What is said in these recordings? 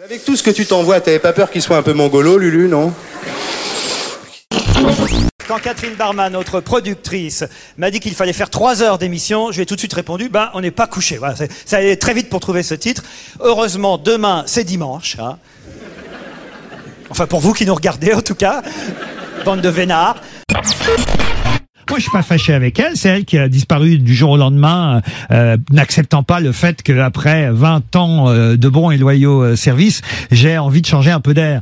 Avec tout ce que tu t'envoies, t'avais pas peur qu'il soit un peu mongolo, Lulu, non? Quand Catherine Barma, notre productrice, m'a dit qu'il fallait faire trois heures d'émission, je lui ai tout de suite répondu, ben, on n'est pas couché. Voilà, ça allait très vite pour trouver ce titre. Heureusement, demain, c'est dimanche. hein. Enfin, pour vous qui nous regardez, en tout cas. Bande de vénards. Moi, je suis pas fâché avec elle. C'est elle qui a disparu du jour au lendemain, euh, n'acceptant pas le fait qu'après 20 ans euh, de bons et loyaux euh, services, j'ai envie de changer un peu d'air.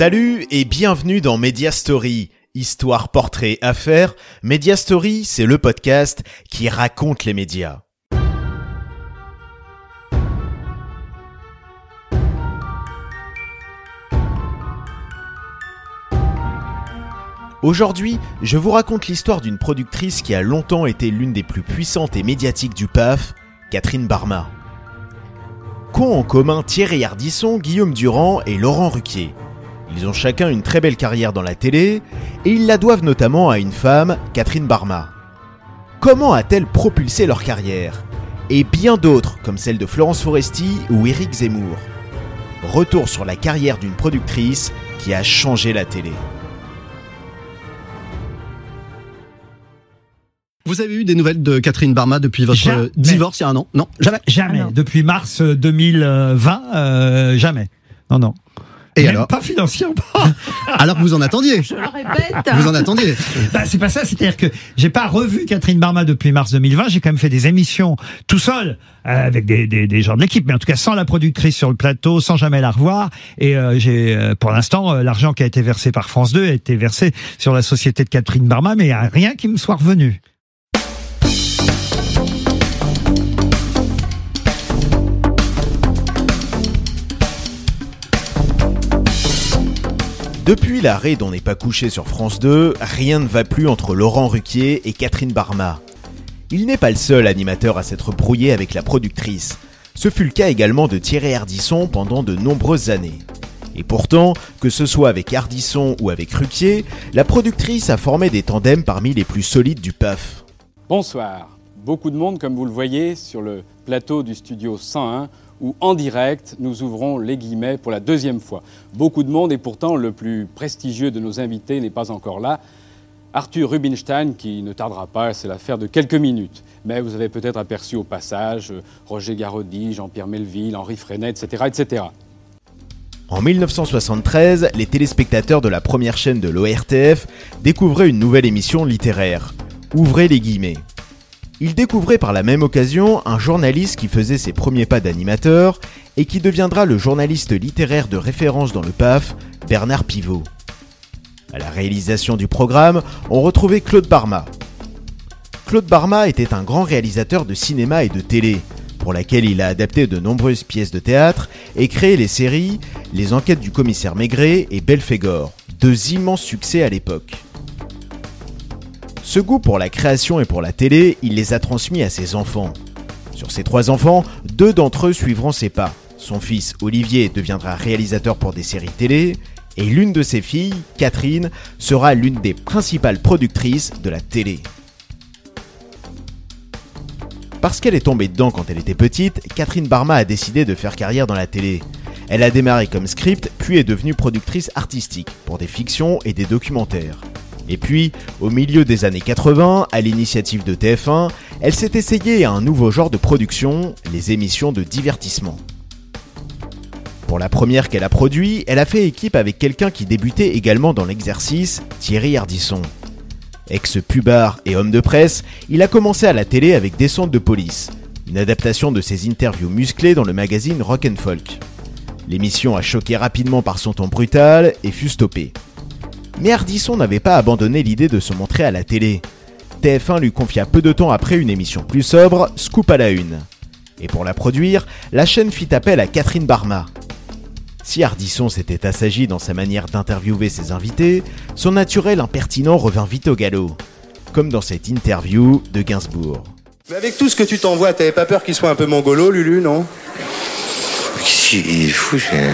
Salut et bienvenue dans Media Story. Histoire, portrait, affaires. Media Story, c'est le podcast qui raconte les médias. Aujourd'hui, je vous raconte l'histoire d'une productrice qui a longtemps été l'une des plus puissantes et médiatiques du PAF, Catherine Barma. Qu'ont en commun Thierry Ardisson, Guillaume Durand et Laurent Ruquier? Ils ont chacun une très belle carrière dans la télé et ils la doivent notamment à une femme, Catherine Barma. Comment a-t-elle propulsé leur carrière? Et bien d'autres comme celle de Florence Foresti ou Éric Zemmour. Retour sur la carrière d'une productrice qui a changé la télé. Vous avez eu des nouvelles de Catherine Barma depuis votre Jamais. divorce il y a un an? Non, jamais. Jamais. Depuis mars euh, 2020, euh, jamais. Non, non. Et Même alors Pas financièrement. Alors que vous en attendiez. Je le répète. Vous en attendiez. Bah, c'est pas ça, c'est-à-dire que j'ai pas revu Catherine Barma depuis mars 2020. J'ai quand même fait des émissions tout seul euh, avec des, des, des gens de l'équipe, mais en tout cas sans la productrice sur le plateau, sans jamais la revoir. Et euh, j'ai, euh, pour l'instant, euh, l'argent qui a été versé par France 2 a été versé sur la société de Catherine Barma, mais il y a rien qui me soit revenu. Depuis l'arrêt d'On n'est pas couché sur France 2, rien ne va plus entre Laurent Ruquier et Catherine Barma. Il n'est pas le seul animateur à s'être brouillé avec la productrice. Ce fut le cas également de Thierry Ardisson pendant de nombreuses années. Et pourtant, que ce soit avec Ardisson ou avec Ruquier, la productrice a formé des tandems parmi les plus solides du PAF. Bonsoir. Beaucoup de monde, comme vous le voyez, sur le plateau du studio 101, où en direct, nous ouvrons les guillemets pour la deuxième fois. Beaucoup de monde, et pourtant le plus prestigieux de nos invités n'est pas encore là. Arthur Rubinstein, qui ne tardera pas, c'est l'affaire de quelques minutes. Mais vous avez peut-être aperçu au passage euh, Roger Garaudy, Jean-Pierre Melville, Henri Freinet, etc., etc. En 1973, les téléspectateurs de la première chaîne de l'ORTF découvraient une nouvelle émission littéraire. Ouvrez les guillemets. Ils découvraient par la même occasion un journaliste qui faisait ses premiers pas d'animateur et qui deviendra le journaliste littéraire de référence dans le PAF, Bernard Pivot. À la réalisation du programme, on retrouvait Claude Barma. Claude Barma était un grand réalisateur de cinéma et de télé, pour laquelle il a adapté de nombreuses pièces de théâtre et créé les séries Les enquêtes du commissaire Maigret et Belphégor, deux immenses succès à l'époque. Ce goût pour la création et pour la télé, il les a transmis à ses enfants. Sur ses trois enfants, deux d'entre eux suivront ses pas. Son fils Olivier deviendra réalisateur pour des séries télé, et l'une de ses filles, Catherine, sera l'une des principales productrices de la télé. Parce qu'elle est tombée dedans quand elle était petite, Catherine Barma a décidé de faire carrière dans la télé. Elle a démarré comme script, puis est devenue productrice artistique pour des fictions et des documentaires. Et puis, au milieu des années 80, à l'initiative de TF1, elle s'est essayée à un nouveau genre de production, les émissions de divertissement. Pour la première qu'elle a produit, elle a fait équipe avec quelqu'un qui débutait également dans l'exercice, Thierry Ardisson. Ex-pubard et homme de presse, il a commencé à la télé avec Descente de police, une adaptation de ses interviews musclées dans le magazine Rock Folk. L'émission a choqué rapidement par son ton brutal et fut stoppée. Mais Ardisson n'avait pas abandonné l'idée de se montrer à la télé. TF1 lui confia peu de temps après une émission plus sobre, Scoop à la une. Et pour la produire, la chaîne fit appel à Catherine Barma. Si Ardisson s'était assagi dans sa manière d'interviewer ses invités, son naturel impertinent revint vite au galop, comme dans cette interview de Gainsbourg. Mais avec tout ce que tu t'envoies, t'avais pas peur qu'il soit un peu mongolo, Lulu, non? Qu'est-ce qu'il est fou, c'est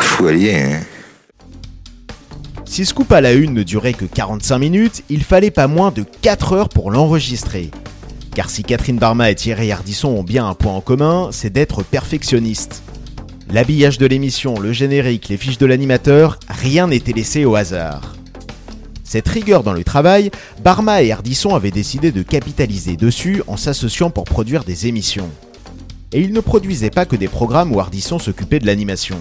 fou allié, hein. Si Scoop à la une ne durait que 45 minutes, il fallait pas moins de 4 heures pour l'enregistrer. Car si Catherine Barma et Thierry Ardisson ont bien un point en commun, c'est d'être perfectionnistes. L'habillage de l'émission, le générique, les fiches de l'animateur, rien n'était laissé au hasard. Cette rigueur dans le travail, Barma et Ardisson avaient décidé de capitaliser dessus en s'associant pour produire des émissions. Et ils ne produisaient pas que des programmes où Ardisson s'occupait de l'animation.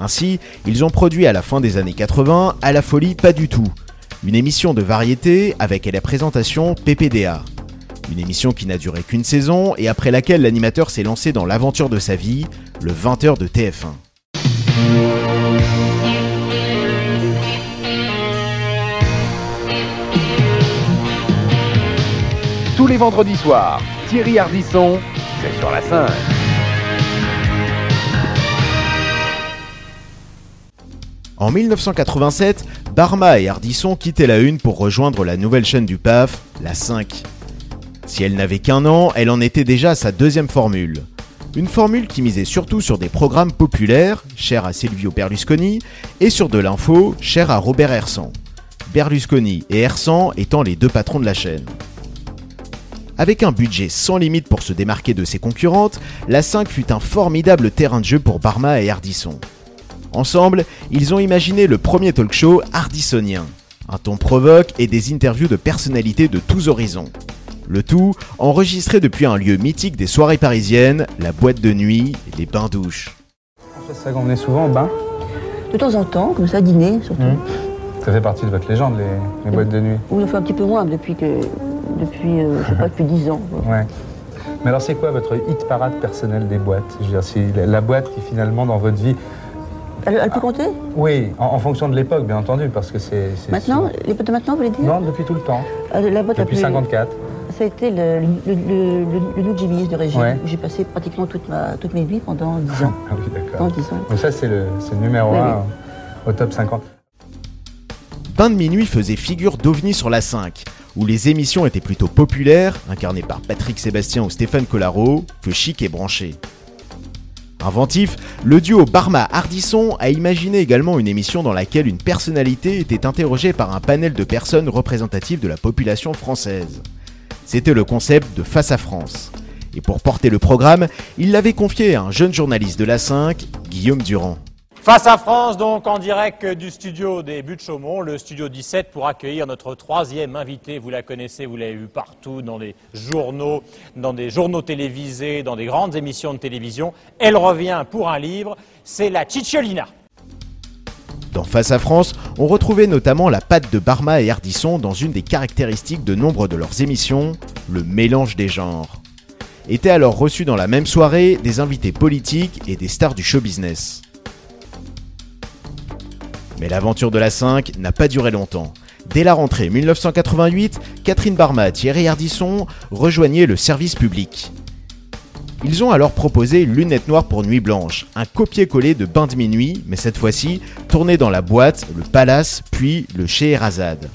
Ainsi, ils ont produit à la fin des années 80 À la folie pas du tout, une émission de variété avec la présentation PPDA. Une émission qui n'a duré qu'une saison et après laquelle l'animateur s'est lancé dans l'aventure de sa vie, le 20h de TF1. Tous les vendredis soirs, Thierry Ardisson, c'est sur la 5. En 1987, Barma et Ardisson quittaient la Une pour rejoindre la nouvelle chaîne du PAF, la 5. Si elle n'avait qu'un an, elle en était déjà sa deuxième formule. Une formule qui misait surtout sur des programmes populaires, chers à Silvio Berlusconi, et sur de l'info, cher à Robert Hersan. Berlusconi et Hersan étant les deux patrons de la chaîne. Avec un budget sans limite pour se démarquer de ses concurrentes, la 5 fut un formidable terrain de jeu pour Barma et Ardisson. Ensemble, ils ont imaginé le premier talk show ardissonien. Un ton provoque et des interviews de personnalités de tous horizons. Le tout enregistré depuis un lieu mythique des soirées parisiennes, la boîte de nuit, les bains-douches. C'est ça qu'on venait souvent au bain De temps en temps, comme ça, dîner surtout. Mmh. Ça fait partie de votre légende, les, les boîtes de nuit Oui, on fait un petit peu moins depuis que. Depuis, euh, je sais pas, depuis 10 ans. quoi. Ouais. Mais alors, c'est quoi votre hit parade personnel des boîtes? Je veux dire, c'est la, la boîte qui, finalement, dans votre vie. Elle, elle peut compter? Oui, en, en fonction de l'époque, bien entendu, parce que c'est. Maintenant Les boîtes de maintenant, vous voulez dire? Non, depuis tout le temps. Euh, La boîte la Depuis plus- 54. Ça a été le, le, le, le, le New Jimmy's de Ouais. où j'ai passé pratiquement toute ma, toutes mes vies pendant 10 ans. Ah oui, d'accord. Pendant 10 ans. Donc, ça, c'est le, numéro Oui, 1 au top 50. Bain de minuit faisait figure d'ovni sur la 5, où les émissions étaient plutôt populaires, incarnées par Patrick Sébastien ou Stéphane Collaro, que chic et branché. Inventif, le duo Barma-Hardisson a imaginé également une émission dans laquelle une personnalité était interrogée par un panel de personnes représentatives de la population française. C'était le concept de Face à France. Et pour porter le programme, il l'avait confié à un jeune journaliste de la 5, Guillaume Durand. Face à France, donc en direct du studio des Buttes Chaumont, le studio 17, pour accueillir notre troisième invité. Vous la connaissez, vous l'avez vu partout dans les journaux, dans des journaux télévisés, dans des grandes émissions de télévision. Elle revient pour un livre, c'est la Cicciolina. Dans Face à France, on retrouvait notamment la patte de Barma et Ardisson dans une des caractéristiques de nombre de leurs émissions, le mélange des genres. Étaient alors reçus dans la même soirée des invités politiques et des stars du show business. Mais l'aventure de la 5 n'a pas duré longtemps. Dès la rentrée 1988, Catherine Barma et Thierry Ardisson rejoignaient le service public. Ils ont alors proposé Lunettes Noires pour Nuit Blanche, un copier-coller de Bain de Minuit, mais cette fois-ci tourné dans la boîte, le Palace, puis le Scheherazade.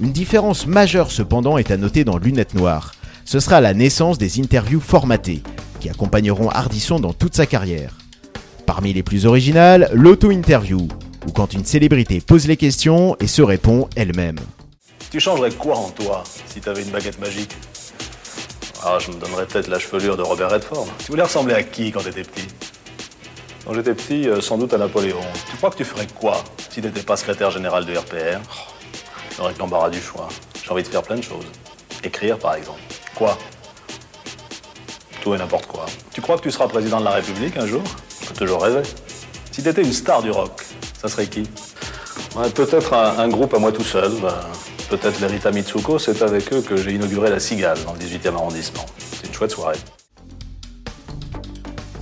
Une différence majeure cependant est à noter dans Lunettes Noires. Ce sera la naissance des interviews formatées, qui accompagneront Ardisson dans toute sa carrière. Parmi les plus originales, l'auto-interview, où quand une célébrité pose les questions et se répond elle-même. Tu changerais quoi en toi si t'avais une baguette magique? Ah, je me donnerais peut-être la chevelure de Robert Redford. Tu voulais ressembler à qui quand t'étais petit? Quand j'étais petit, euh, sans doute à Napoléon. Tu crois que tu ferais quoi si t'étais pas secrétaire général du RPR J'aurais l'embarras du choix. J'ai envie de faire plein de choses. Écrire, par exemple. Quoi? Tout et n'importe quoi. Tu crois que tu seras président de la République un jour? Peux toujours rêver. Si t'étais une star du rock, ça serait qui Peut-être un, groupe à moi tout seul. bah, Peut-être les Rita Mitsuko, c'est avec eux que j'ai inauguré la Cigale dans le 18e arrondissement. C'est une chouette soirée.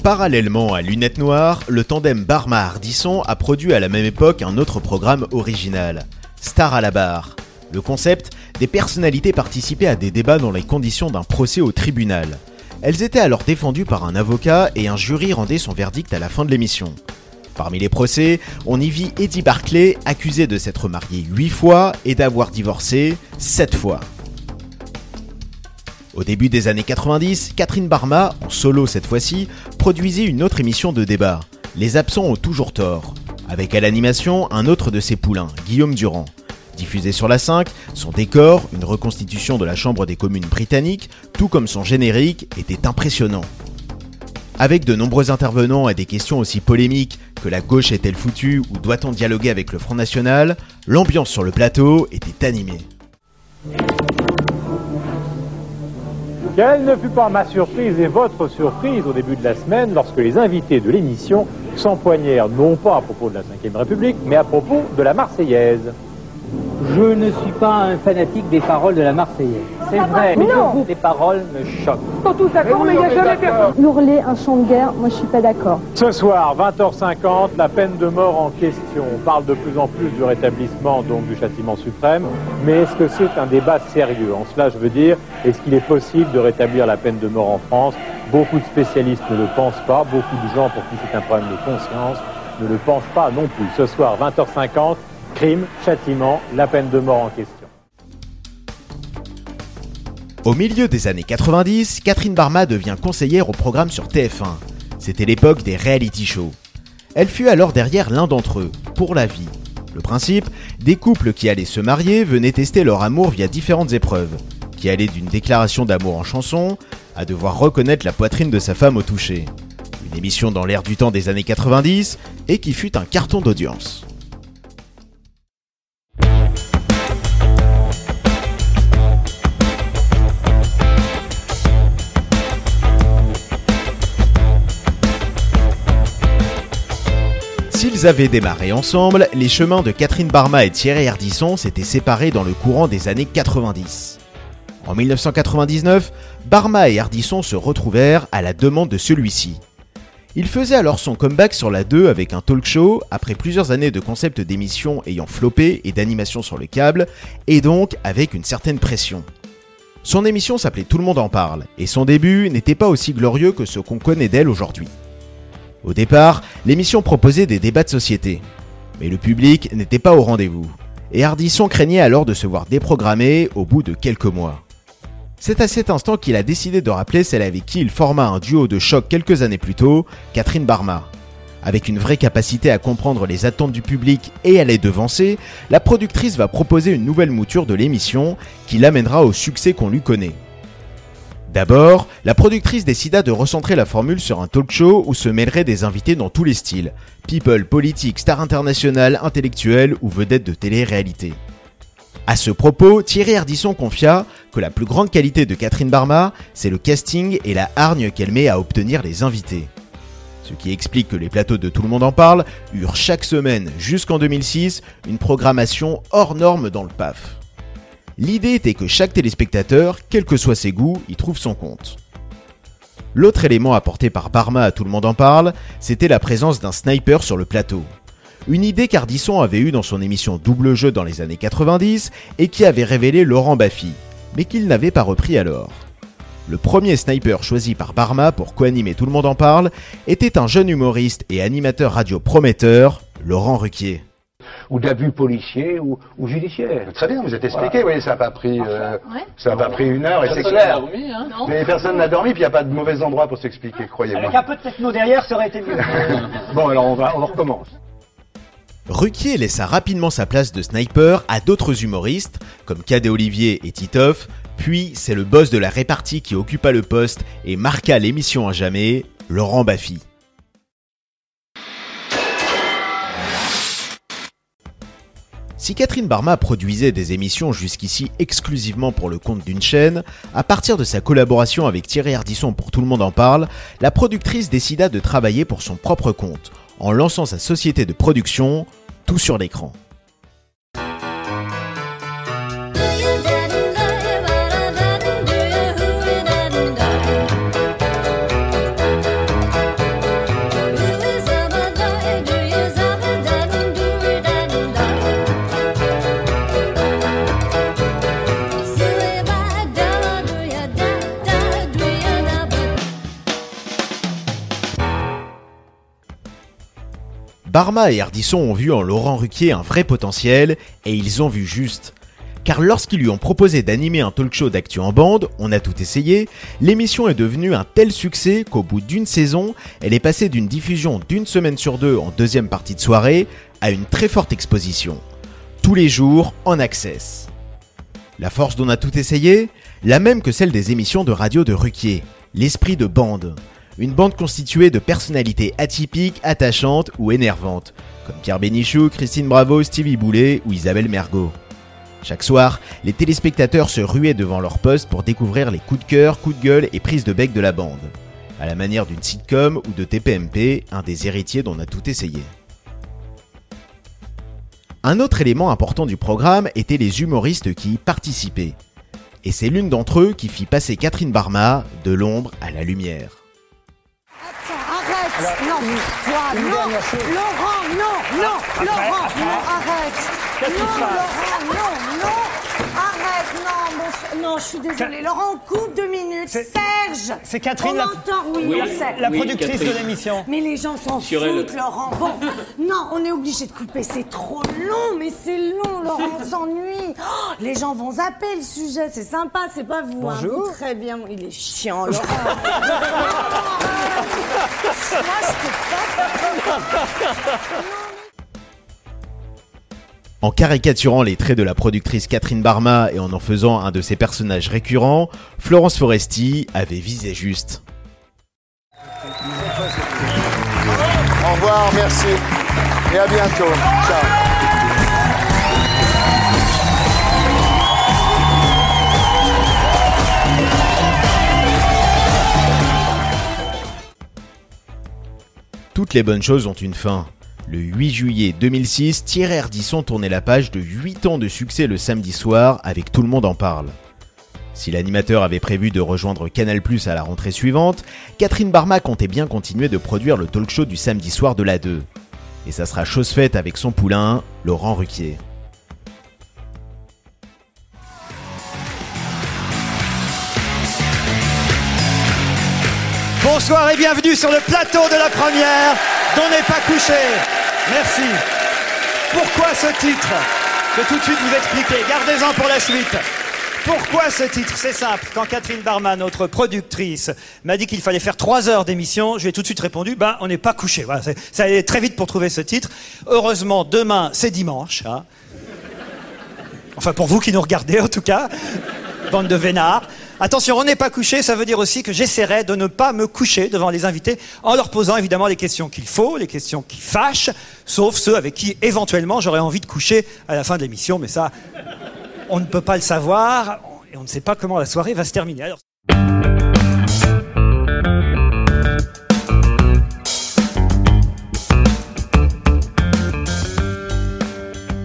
Parallèlement à Lunettes Noires, le tandem Barma-Hardisson a produit à la même époque un autre programme original, Star à la barre. Le concept, des personnalités participaient à des débats dans les conditions d'un procès au tribunal. Elles étaient alors défendues par un avocat et un jury rendait son verdict à la fin de l'émission. Parmi les procès, on y vit Eddie Barclay, accusé de s'être marié 8 fois et d'avoir divorcé 7 fois. Au début des années 90, Catherine Barma, en solo cette fois-ci, produisait une autre émission de débat. Les absents ont toujours tort. Avec à l'animation un autre de ses poulains, Guillaume Durand. Diffusé sur la 5, son décor, une reconstitution de la Chambre des communes britannique, tout comme son générique, était impressionnant. Avec de nombreux intervenants et des questions aussi polémiques que la gauche est-elle foutue ou doit-on dialoguer avec le Front National, l'ambiance sur le plateau était animée. Quelle ne fut pas ma surprise et votre surprise au début de la semaine lorsque les invités de l'émission s'empoignèrent non pas à propos de la Ve République, mais à propos de la Marseillaise. Je ne suis pas un fanatique des paroles de la Marseillaise. C'est vrai, mais Non. les paroles me choquent. Sont tous d'accord, mais il n'y a jamais personne. Hurler un chant de guerre, moi je suis pas d'accord. Ce soir, 20h50, la peine de mort en question. On parle de plus en plus du rétablissement donc du châtiment suprême, mais est-ce que c'est un débat sérieux? En cela, je veux dire, est-ce qu'il est possible de rétablir la peine de mort en France? Beaucoup de spécialistes ne le pensent pas, beaucoup de gens pour qui c'est un problème de conscience ne le pensent pas non plus. Ce soir, 20h50, crime, châtiment, la peine de mort en question. Au milieu des années 90, Catherine Barma devient conseillère au programme sur TF1. C'était l'époque des reality shows. Elle fut alors derrière l'un d'entre eux, pour la vie. Le principe, des couples qui allaient se marier venaient tester leur amour via différentes épreuves, qui allaient d'une déclaration d'amour en chanson à devoir reconnaître la poitrine de sa femme au toucher. Une émission dans l'air du temps des années 90 et qui fut un carton d'audience. S'ils avaient démarré ensemble, les chemins de Catherine Barma et Thierry Ardisson s'étaient séparés dans le courant des années 90. En 1999, Barma et Ardisson se retrouvèrent à la demande de celui-ci. Il faisait alors son comeback sur la 2 avec un talk show après plusieurs années de concept d'émission ayant floppé et d'animation sur le câble, et donc avec une certaine pression. Son émission s'appelait Tout le monde en parle, et son début n'était pas aussi glorieux que ce qu'on connaît d'elle aujourd'hui. Au départ, l'émission proposait des débats de société. Mais le public n'était pas au rendez-vous. Et Ardisson craignait alors de se voir déprogrammé au bout de quelques mois. C'est à cet instant qu'il a décidé de rappeler celle avec qui il forma un duo de choc quelques années plus tôt, Catherine Barma. Avec une vraie capacité à comprendre les attentes du public et à les devancer, la productrice va proposer une nouvelle mouture de l'émission qui l'amènera au succès qu'on lui connaît. D'abord, la productrice décida de recentrer la formule sur un talk show où se mêleraient des invités dans tous les styles. People, politique, stars internationales, intellectuels ou vedettes de télé-réalité. À ce propos, Thierry Ardisson confia que la plus grande qualité de Catherine Barma, c'est le casting et la hargne qu'elle met à obtenir les invités. Ce qui explique que les plateaux de Tout le monde en parle eurent chaque semaine jusqu'en 2006 une programmation hors norme dans le PAF. L'idée était que chaque téléspectateur, quels que soient ses goûts, y trouve son compte. L'autre élément apporté par Barma à Tout le monde en parle, c'était la présence d'un sniper sur le plateau. Une idée qu'Ardisson avait eue dans son émission Double Jeu dans les années 90 et qui avait révélé Laurent Baffy, mais qu'il n'avait pas repris alors. Le premier sniper choisi par Barma pour co-animer Tout le monde en parle était un jeune humoriste et animateur radio prometteur, Laurent Ruquier. Ou d'abus policiers ou, ou judiciaires. Très bien, vous êtes expliqué, oui, ça n'a pas pris, euh, ça n'a pas pris une heure et c'est Personne n'a clair. dormi, hein. Non. Mais personne n'a dormi, puis il n'y a pas de mauvais endroit pour s'expliquer, croyez-moi. Avec un peu de techno derrière, ça aurait été mieux. Bon, alors on va, on recommence. Ruquier laissa rapidement sa place de sniper à d'autres humoristes, comme Cadet Olivier et Titoff, puis c'est le boss de la répartie qui occupa le poste et marqua l'émission à jamais, Laurent Baffy. Si Catherine Barma produisait des émissions jusqu'ici exclusivement pour le compte d'une chaîne, à partir de sa collaboration avec Thierry Ardisson pour Tout le monde en parle, la productrice décida de travailler pour son propre compte, en lançant sa société de production, Tout sur l'écran. Barma et Ardisson ont vu en Laurent Ruquier un vrai potentiel et ils ont vu juste. Car lorsqu'ils lui ont proposé d'animer un talk show d'actu en bande, on a tout essayé, l'émission est devenue un tel succès qu'au bout d'une saison, elle est passée d'une diffusion d'une semaine sur deux en deuxième partie de soirée à une très forte exposition. Tous les jours en access. La force dont on a tout essayé La même que celle des émissions de radio de Ruquier, l'esprit de bande. Une bande constituée de personnalités atypiques, attachantes ou énervantes, comme Pierre Bénichou, Christine Bravo, Stevie Boulet ou Isabelle Mergot. Chaque soir, les téléspectateurs se ruaient devant leur poste pour découvrir les coups de cœur, coups de gueule et prises de bec de la bande. À la manière d'une sitcom ou de TPMP, un des héritiers dont on a tout essayé. Un autre élément important du programme était les humoristes qui y participaient. Et c'est l'une d'entre eux qui fit passer Catherine Barma de l'ombre à la lumière. Arrête Non, toi, une non. dernière chose. Laurent, non, non Laurent, non, arrête. Qu'est-ce qui Non, se passe Laurent, non, non non, non, je suis désolée. Laurent, on coupe deux minutes. Serge c'est Catherine, On la- m'entend, oui, Oui, on sait. la productrice de l'émission. Mais les gens s'en elle. foutent, Laurent. Bon, non, on est obligé de couper. C'est trop long, mais c'est long, Laurent, on s'ennuie. Oh, les gens vont zapper le sujet. C'est sympa, c'est pas vous. hein. Bonjour. Vous, Très bien. Il est chiant, Laurent. Moi, je peux pas. En caricaturant les traits de la productrice Catherine Barma et en en faisant un de ses personnages récurrents, Florence Foresti avait visé juste. Au revoir, merci. Et à bientôt. Ciao. Toutes les bonnes choses ont une fin. Le 8 juillet 2006, Thierry Ardisson tournait la page de 8 ans de succès le samedi soir avec Tout le monde en parle. Si l'animateur avait prévu de rejoindre Canal+ à la rentrée suivante, Catherine Barma comptait bien continuer de produire le talk show du samedi soir de la 2. Et ça sera chose faite avec son poulain, Laurent Ruquier. Bonsoir et bienvenue sur le plateau de la première d'On n'est pas couché. Merci. Pourquoi ce titre Je vais tout de suite vous expliquer. Gardez-en pour la suite. Pourquoi ce titre C'est simple. Quand Catherine Barma, notre productrice, m'a dit qu'il fallait faire trois heures d'émission, je lui ai tout de suite répondu, ben, on n'est pas couché. Voilà, ça allait très vite pour trouver ce titre. Heureusement, demain, c'est dimanche. hein. Enfin, pour vous qui nous regardez, en tout cas. Bande de vénards. Attention, on n'est pas couché, ça veut dire aussi que j'essaierai de ne pas me coucher devant les invités en leur posant évidemment les questions qu'il faut, les questions qui fâchent, sauf ceux avec qui éventuellement j'aurais envie de coucher à la fin de l'émission, mais ça, on ne peut pas le savoir et on ne sait pas comment la soirée va se terminer.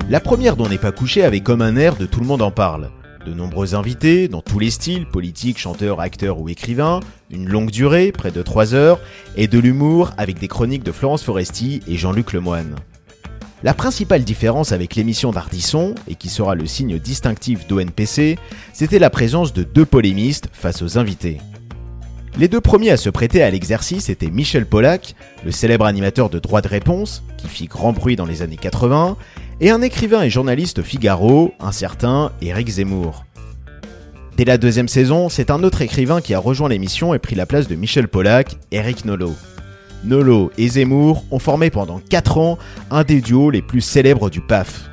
La première dont n'est pas couché avait comme un air de tout le monde en parle. De nombreux invités, dans tous les styles, politiques, chanteurs, acteurs ou écrivains, une longue durée, près de 3 heures, et de l'humour avec des chroniques de Florence Foresti et Jean-Luc Lemoine. La principale différence avec l'émission d'Ardisson, et qui sera le signe distinctif d'ONPC, c'était la présence de deux polémistes face aux invités. Les deux premiers à se prêter à l'exercice étaient Michel Pollack, le célèbre animateur de Droit de réponse, qui fit grand bruit dans les années 80, et un écrivain et journaliste Figaro, un certain Éric Zemmour. Dès la deuxième saison, c'est un autre écrivain qui a rejoint l'émission et pris la place de Michel Pollack, Éric Nolot. Nolot et Zemmour ont formé pendant 4 ans un des duos les plus célèbres du PAF.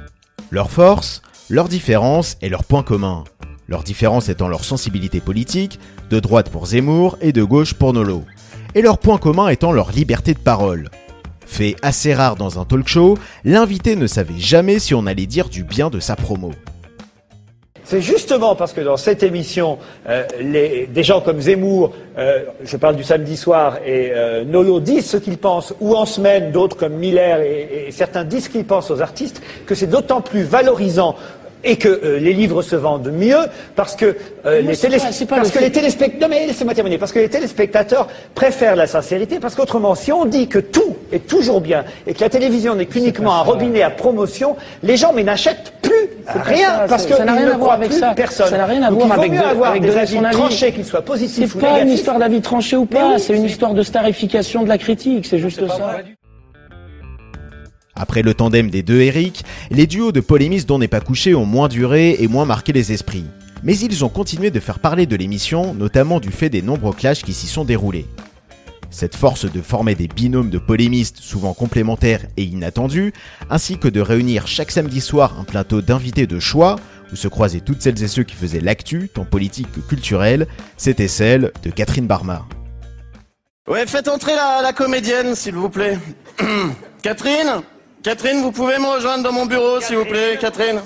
Leur force, leur différence et leur point commun. Leur différence étant leur sensibilité politique, de droite pour Zemmour et de gauche pour Nolot. Et leur point commun étant leur liberté de parole. Fait assez rare dans un talk show, l'invité ne savait jamais si on allait dire du bien de sa promo. C'est justement parce que dans cette émission, euh, des gens comme Zemmour, euh, je parle du samedi soir, et euh, Nolo disent ce qu'ils pensent, ou en semaine, d'autres comme Miller et certains disent ce qu'ils pensent aux artistes, que c'est d'autant plus valorisant et que euh, les livres se vendent mieux parce que euh, les, c'est télés- pas- c'est pas parce le que fait- les téléspectateurs non mais laissez-moi terminer. Parce que les téléspectateurs préfèrent la sincérité parce qu'autrement si on dit que tout est toujours bien et que la télévision n'est qu'uniquement un robinet à promotion les gens mais n'achètent plus rien ça, parce que ça n'a rien à voir avec ça. personne. Ça n'a rien à voir avec de- avoir avec des donner avis tranchés qu'ils soient positifs C'est pas une histoire d'avis tranché ou pas, c'est une histoire de starification de la critique, c'est juste ça. Après le tandem des deux Eric, les duos de polémistes dont n'est pas couché ont moins duré et moins marqué les esprits. Mais ils ont continué de faire parler de l'émission, notamment du fait des nombreux clashs qui s'y sont déroulés. Cette force de former des binômes de polémistes souvent complémentaires et inattendus, ainsi que de réunir chaque samedi soir un plateau d'invités de choix, où se croisaient toutes celles et ceux qui faisaient l'actu, tant politique que culturelle, c'était celle de Catherine Barma. Ouais, faites entrer la, la comédienne, s'il vous plaît. Catherine? Catherine, vous pouvez me rejoindre dans mon bureau, s'il vous plaît, Catherine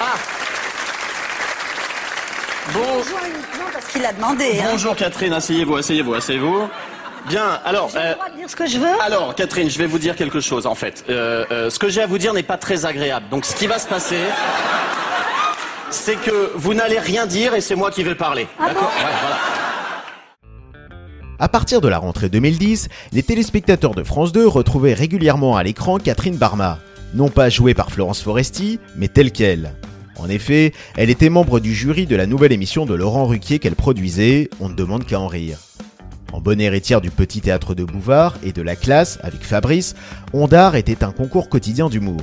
Ah Bon. Bonjour uniquement parce qu'il a demandé. hein. Bonjour Catherine, asseyez-vous, asseyez-vous, asseyez-vous. Bien, alors. J'ai le droit de dire ce que je veux Alors, Catherine, je vais vous dire quelque chose en fait. Euh, euh, ce que j'ai à vous dire n'est pas très agréable. Donc, ce qui va se passer, c'est que vous n'allez rien dire et c'est moi qui vais parler. D'accord Ouais, voilà. À partir de la rentrée 2010, les téléspectateurs de France 2 retrouvaient régulièrement à l'écran Catherine Barma, non pas jouée par Florence Foresti, mais telle qu'elle. En effet, elle était membre du jury de la nouvelle émission de Laurent Ruquier qu'elle produisait, On ne demande qu'à en rire. En bonne héritière du petit théâtre de Bouvard et de la classe avec Fabrice, Ondar était un concours quotidien d'humour.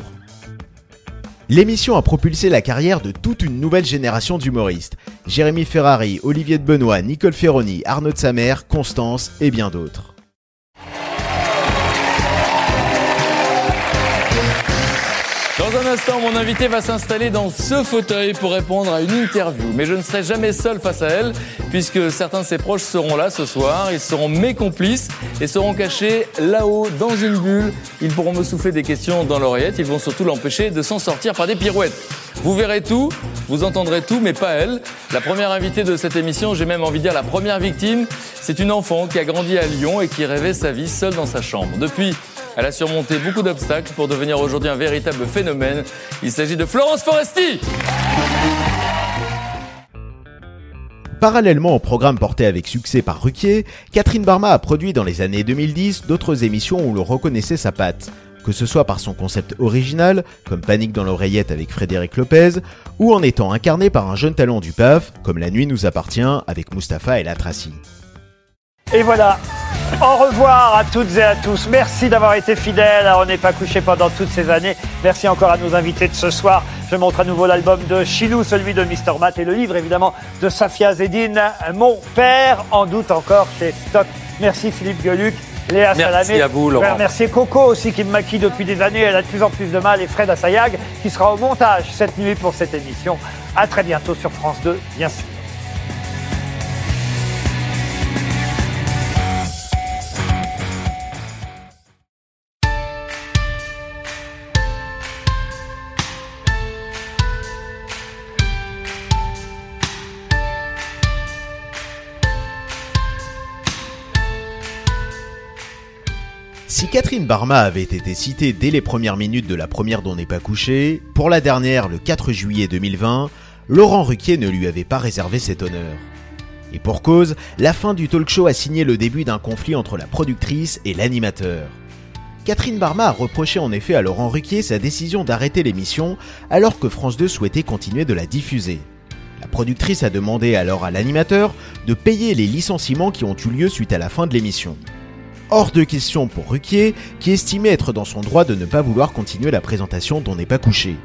L'émission a propulsé la carrière de toute une nouvelle génération d'humoristes. Jérémy Ferrari, Olivier de Benoît, Nicole Ferroni, Arnaud de Samer, Constance et bien d'autres. Dans un instant, mon invité va s'installer dans ce fauteuil pour répondre à une interview. Mais je ne serai jamais seul face à elle, puisque certains de ses proches seront là ce soir. Ils seront mes complices et seront cachés là-haut dans une bulle. Ils pourront me souffler des questions dans l'oreillette. Ils vont surtout l'empêcher de s'en sortir par des pirouettes. Vous verrez tout, vous entendrez tout, mais pas elle. La première invitée de cette émission, j'ai même envie de dire la première victime, c'est une enfant qui a grandi à Lyon et qui rêvait sa vie seule dans sa chambre. Depuis, elle a surmonté beaucoup d'obstacles pour devenir aujourd'hui un véritable phénomène. Il s'agit de Florence Foresti. Parallèlement au programme porté avec succès par Ruquier, Catherine Barma a produit dans les années 2010 d'autres émissions où l'on reconnaissait sa patte, que ce soit par son concept original, comme Panique dans l'oreillette avec Frédéric Lopez, ou en étant incarné par un jeune talent du PAF, comme La nuit nous appartient avec Mustapha El Atrassi. Et voilà. Au revoir à toutes et à tous. Merci d'avoir été fidèles. à On n'est pas couché pendant toutes ces années. Merci encore à nos invités de ce soir. Je montre à nouveau l'album de Chilou, celui de Mr. Matt et le livre évidemment de Safia Zedine, Mon père, en doute encore chez Stock. Merci Philippe Gueluc. Léa Merci Salamé. à vous, Laurent. remercier Coco aussi qui me maquille depuis des années. Elle a de plus en plus de mal. Et Fred Assayag qui sera au montage cette nuit pour cette émission. À très bientôt sur France 2, bien sûr. Catherine Barma avait été citée dès les premières minutes de la première dont n'est pas couché, pour la dernière, le 4 juillet 2020, Laurent Ruquier ne lui avait pas réservé cet honneur. Et pour cause, la fin du talk show a signé le début d'un conflit entre la productrice et l'animateur. Catherine Barma a reproché en effet à Laurent Ruquier sa décision d'arrêter l'émission alors que France 2 souhaitait continuer de la diffuser. La productrice a demandé alors à l'animateur de payer les licenciements qui ont eu lieu suite à la fin de l'émission. Hors de question pour Ruquier, qui estimait être dans son droit de ne pas vouloir continuer la présentation dont n'est pas couché.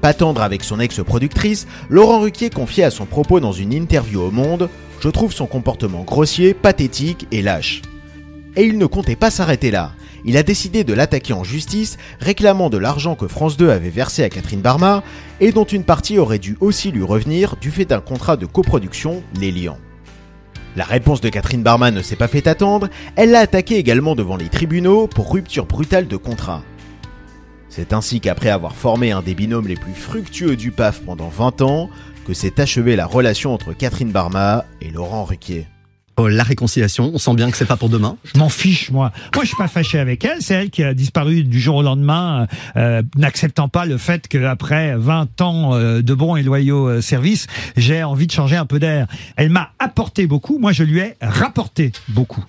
Pas tendre avec son ex-productrice, Laurent Ruquier confiait à son propos dans une interview au Monde Je trouve son comportement grossier, pathétique et lâche. Et il ne comptait pas s'arrêter là. Il a décidé de l'attaquer en justice, réclamant de l'argent que France 2 avait versé à Catherine Barma et dont une partie aurait dû aussi lui revenir du fait d'un contrat de coproduction, Les Liens. La réponse de Catherine Barma ne s'est pas fait attendre, elle l'a attaqué également devant les tribunaux pour rupture brutale de contrat. C'est ainsi qu'après avoir formé un des binômes les plus fructueux du PAF pendant 20 ans, que s'est achevée la relation entre Catherine Barma et Laurent Ruquier. Oh, la réconciliation, on sent bien que c'est pas pour demain. Je m'en fiche, moi. Moi, je suis pas fâché avec elle. C'est elle qui a disparu du jour au lendemain, euh, n'acceptant pas le fait qu'après 20 ans euh, de bons et loyaux euh, services, j'ai envie de changer un peu d'air. Elle m'a apporté beaucoup. Moi, je lui ai rapporté beaucoup.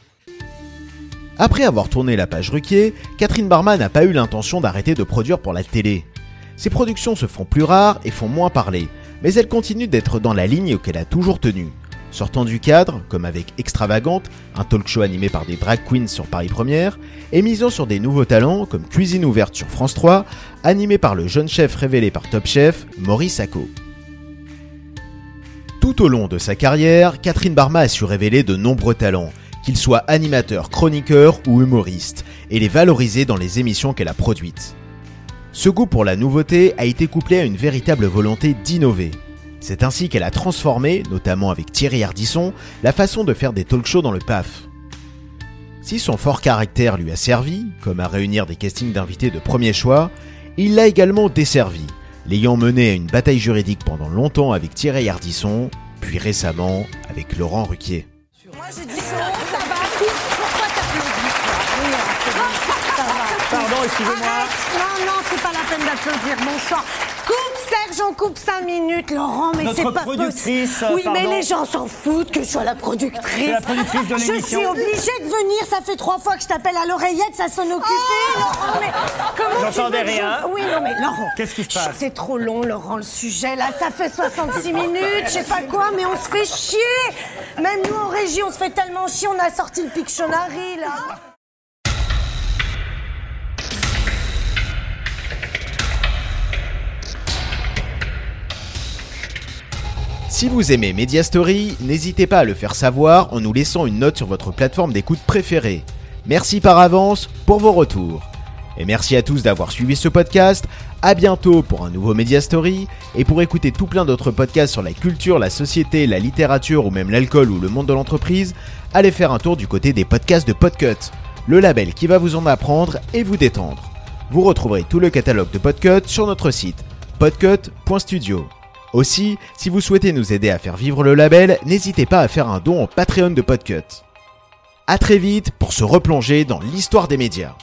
Après avoir tourné la page Ruquier, Catherine Barma n'a pas eu l'intention d'arrêter de produire pour la télé. Ses productions se font plus rares et font moins parler, Mais elle continue d'être dans la ligne qu'elle a toujours tenue. Sortant du cadre, comme avec Extravagante, un talk show animé par des drag queens sur Paris Première, et misant sur des nouveaux talents comme Cuisine ouverte sur France 3, animé par le jeune chef révélé par Top Chef, Maurice Acco. Tout au long de sa carrière, Catherine Barma a su révéler de nombreux talents, qu'ils soient animateurs, chroniqueurs ou humoristes, et les valoriser dans les émissions qu'elle a produites. Ce goût pour la nouveauté a été couplé à une véritable volonté d'innover. C'est ainsi qu'elle a transformé, notamment avec Thierry Ardisson, la façon de faire des talk shows dans le PAF. Si son fort caractère lui a servi, comme à réunir des castings d'invités de premier choix, il l'a également desservi, l'ayant mené à une bataille juridique pendant longtemps avec Thierry Ardisson, puis récemment avec Laurent Ruquier. Moi je dis ça, ça va. Pourquoi t'applaudis toi Rien, c'est bon, ça? Va. Pardon, excusez-moi. Arrête. Non, non, c'est pas la peine d'applaudir. Bonsoir. On coupe 5 minutes. Laurent, mais c'est pas productrice, possible. Oui, mais les gens s'en foutent que je sois la productrice. La productrice de Je suis obligée de venir. Ça fait trois fois que je t'appelle à l'oreillette, ça sonne occupé. Laurent, mais comment tu J'entendais rien. Oui, non, mais Laurent. Qu'est-ce qui se passe C'est trop long, Laurent, le sujet. Là, ça fait 66 minutes, je sais pas quoi, mais on se fait chier. Même nous, en régie, on se fait tellement chier, on a sorti le Pictionary, là. Si vous aimez Media Story, n'hésitez pas à le faire savoir en nous laissant une note sur votre plateforme d'écoute préférée. Merci par avance pour vos retours. Et merci à tous d'avoir suivi ce podcast. À bientôt pour un nouveau Media Story. Et pour écouter tout plein d'autres podcasts sur la culture, la société, la littérature ou même l'alcool ou le monde de l'entreprise, allez faire un tour du côté des podcasts de Podcut, le label qui va vous en apprendre et vous détendre. Vous retrouverez tout le catalogue de Podcut sur notre site podcut.studio. Aussi, si vous souhaitez nous aider à faire vivre le label, n'hésitez pas à faire un don au Patreon de Podcut. A très vite pour se replonger dans l'histoire des médias.